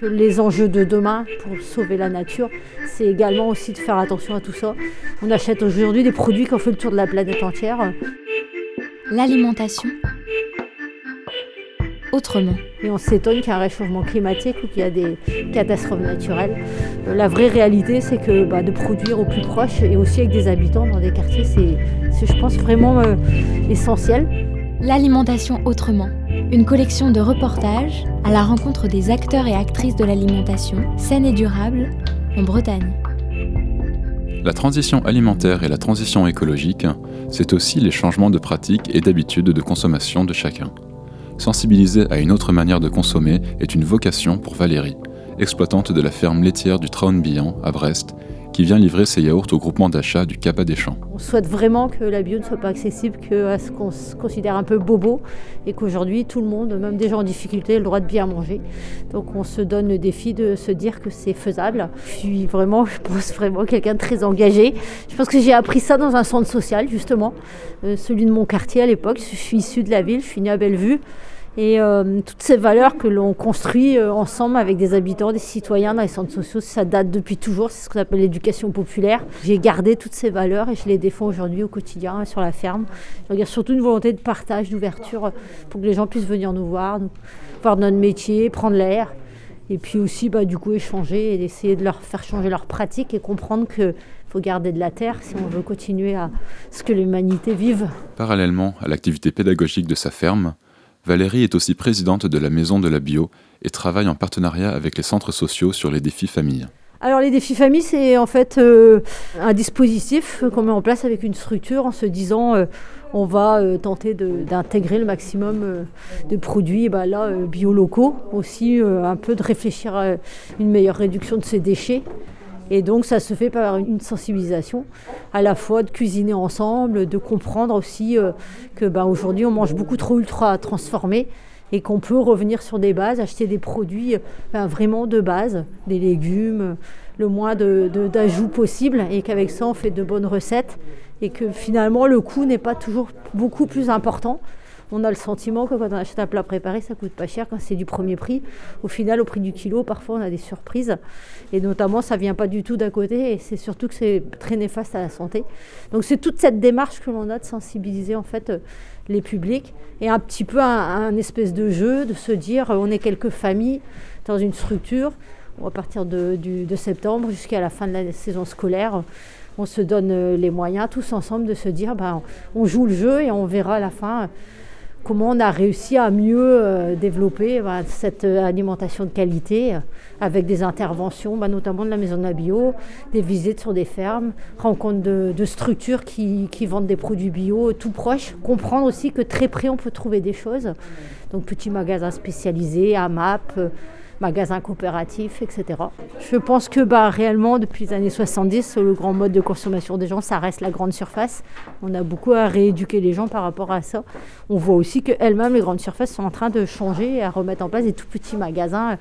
que les enjeux de demain pour sauver la nature, c'est également aussi de faire attention à tout ça. On achète aujourd'hui des produits qui ont fait le tour de la planète entière. L'alimentation autrement. Et on s'étonne qu'il y a un réchauffement climatique ou qu'il y a des catastrophes naturelles. Euh, la vraie réalité, c'est que bah, de produire au plus proche et aussi avec des habitants dans des quartiers, c'est, je pense, vraiment euh, essentiel. L'alimentation autrement. Une collection de reportages à la rencontre des acteurs et actrices de l'alimentation saine et durable en Bretagne. La transition alimentaire et la transition écologique, c'est aussi les changements de pratiques et d'habitudes de consommation de chacun. Sensibiliser à une autre manière de consommer est une vocation pour Valérie, exploitante de la ferme laitière du Traun-Billan à Brest, qui vient livrer ses yaourts au groupement d'achat du Cap des Champs. On souhaite vraiment que la bio ne soit pas accessible qu'à ce qu'on considère un peu bobo et qu'aujourd'hui tout le monde, même des gens en difficulté, a le droit de bien manger. Donc on se donne le défi de se dire que c'est faisable. Je suis vraiment, je pense vraiment quelqu'un de très engagé. Je pense que j'ai appris ça dans un centre social justement, euh, celui de mon quartier à l'époque. Je suis issue de la ville, je suis née à Bellevue. Et euh, toutes ces valeurs que l'on construit euh, ensemble avec des habitants, des citoyens dans les centres sociaux, ça date depuis toujours, c'est ce qu'on appelle l'éducation populaire. J'ai gardé toutes ces valeurs et je les défends aujourd'hui au quotidien sur la ferme. Il y a surtout une volonté de partage, d'ouverture pour que les gens puissent venir nous voir, voir notre métier, prendre l'air. Et puis aussi, bah, du coup, échanger et essayer de leur faire changer leurs pratiques et comprendre qu'il faut garder de la terre si on veut continuer à ce que l'humanité vive. Parallèlement à l'activité pédagogique de sa ferme, Valérie est aussi présidente de la Maison de la Bio et travaille en partenariat avec les centres sociaux sur les défis famille. Alors les défis famille, c'est en fait euh, un dispositif qu'on met en place avec une structure en se disant euh, on va euh, tenter d'intégrer le maximum de produits bah, bio locaux, aussi un peu de réfléchir à une meilleure réduction de ces déchets et donc ça se fait par une sensibilisation, à la fois de cuisiner ensemble, de comprendre aussi euh, que ben, aujourd'hui on mange beaucoup trop ultra transformés et qu'on peut revenir sur des bases, acheter des produits ben, vraiment de base, des légumes, le moins d'ajouts de, possible et qu'avec ça on fait de bonnes recettes et que finalement le coût n'est pas toujours beaucoup plus important on a le sentiment que quand on achète un plat préparé, ça coûte pas cher quand c'est du premier prix. Au final, au prix du kilo, parfois on a des surprises. Et notamment, ça vient pas du tout d'à côté et c'est surtout que c'est très néfaste à la santé. Donc c'est toute cette démarche que l'on a de sensibiliser en fait euh, les publics et un petit peu un, espèce de jeu de se dire on est quelques familles dans une structure. À partir de, de septembre jusqu'à la fin de la saison scolaire, on se donne euh, les moyens tous ensemble de se dire ben, on joue le jeu et on verra à la fin comment on a réussi à mieux euh, développer bah, cette euh, alimentation de qualité euh, avec des interventions, bah, notamment de la maison de la bio, des visites sur des fermes, rencontres de, structures qui, qui, vendent des produits bio tout proches, comprendre aussi que très près on peut trouver des choses. Donc petits magasins spécialisés, AMAP, magasins coopératifs, etc. Je pense que bah, réellement, depuis les années 70, le grand mode de consommation des gens, ça reste la grande surface. On a beaucoup à rééduquer les gens par rapport à ça. On voit aussi qu'elles-mêmes, les grandes surfaces, sont en train de changer et à remettre en place des tout petits magasins euh,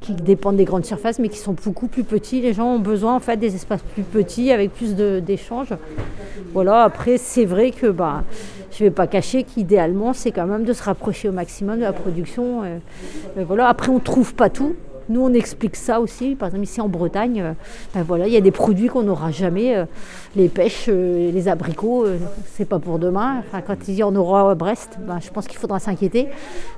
qui dépendent des grandes surfaces, mais qui sont beaucoup plus petits. Les gens ont besoin en fait des espaces plus petits avec plus d'échanges. Voilà, après, c'est vrai que bah, je ne vais pas cacher qu'idéalement, c'est quand même de se rapprocher au maximum de la production. Euh, voilà. Après, on ne trouve pas tout. Nous, on explique ça aussi. Par exemple, ici en Bretagne, euh, ben voilà, il y a des produits qu'on n'aura jamais. Euh, les pêches, les abricots, c'est pas pour demain. Enfin, quand il y en aura à Brest, ben, je pense qu'il faudra s'inquiéter.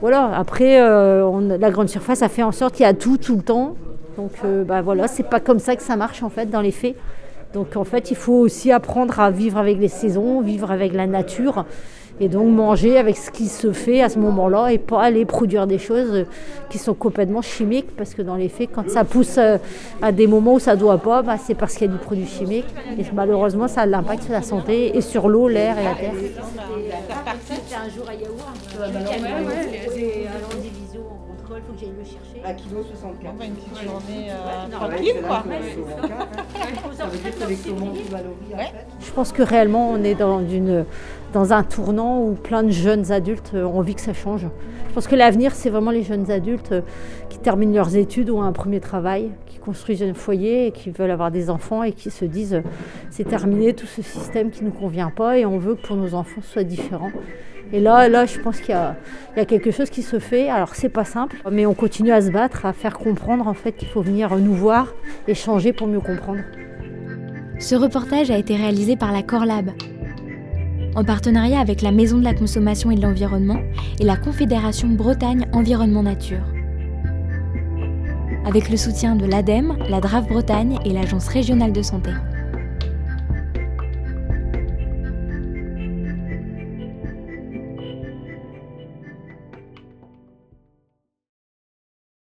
Voilà. Après, la grande surface a fait en sorte qu'il y a tout, tout le temps. Donc, ben, voilà, c'est pas comme ça que ça marche en fait dans les faits. Donc en fait, il faut aussi apprendre à vivre avec les saisons, vivre avec la nature et donc manger avec ce qui se fait à ce moment-là et pas aller produire des choses qui sont complètement chimiques parce que dans les faits, quand ça pousse euh, à des moments où ça ne doit pas, bah, c'est parce qu'il y a du produit chimique et malheureusement ça a l'impact sur la santé et sur l'eau, l'air et la terre. Faut que j'aille le chercher. À kilo 64. une petite journée euh, tranquille, quoi. Je pense que réellement, on est dans, une, dans un tournant où plein de jeunes adultes ont envie que ça change. Je pense que l'avenir, c'est vraiment les jeunes adultes qui terminent leurs études ou un premier travail, qui construisent un foyer et qui veulent avoir des enfants et qui se disent c'est terminé tout ce système qui ne nous convient pas et on veut que pour nos enfants ce soit différent. Et là, là je pense qu'il y, a, quelque chose qui se fait. Alors c'est pas simple, mais on continue à se battre, à faire comprendre en fait qu'il faut venir nous voir, échanger pour mieux comprendre. Ce reportage a été réalisé par la Corlab, en partenariat avec la Maison de la Consommation et de l'Environnement et la Confédération Bretagne Environnement Nature. Avec le soutien de l'ADEME, la DRAF Bretagne et l'Agence régionale de santé.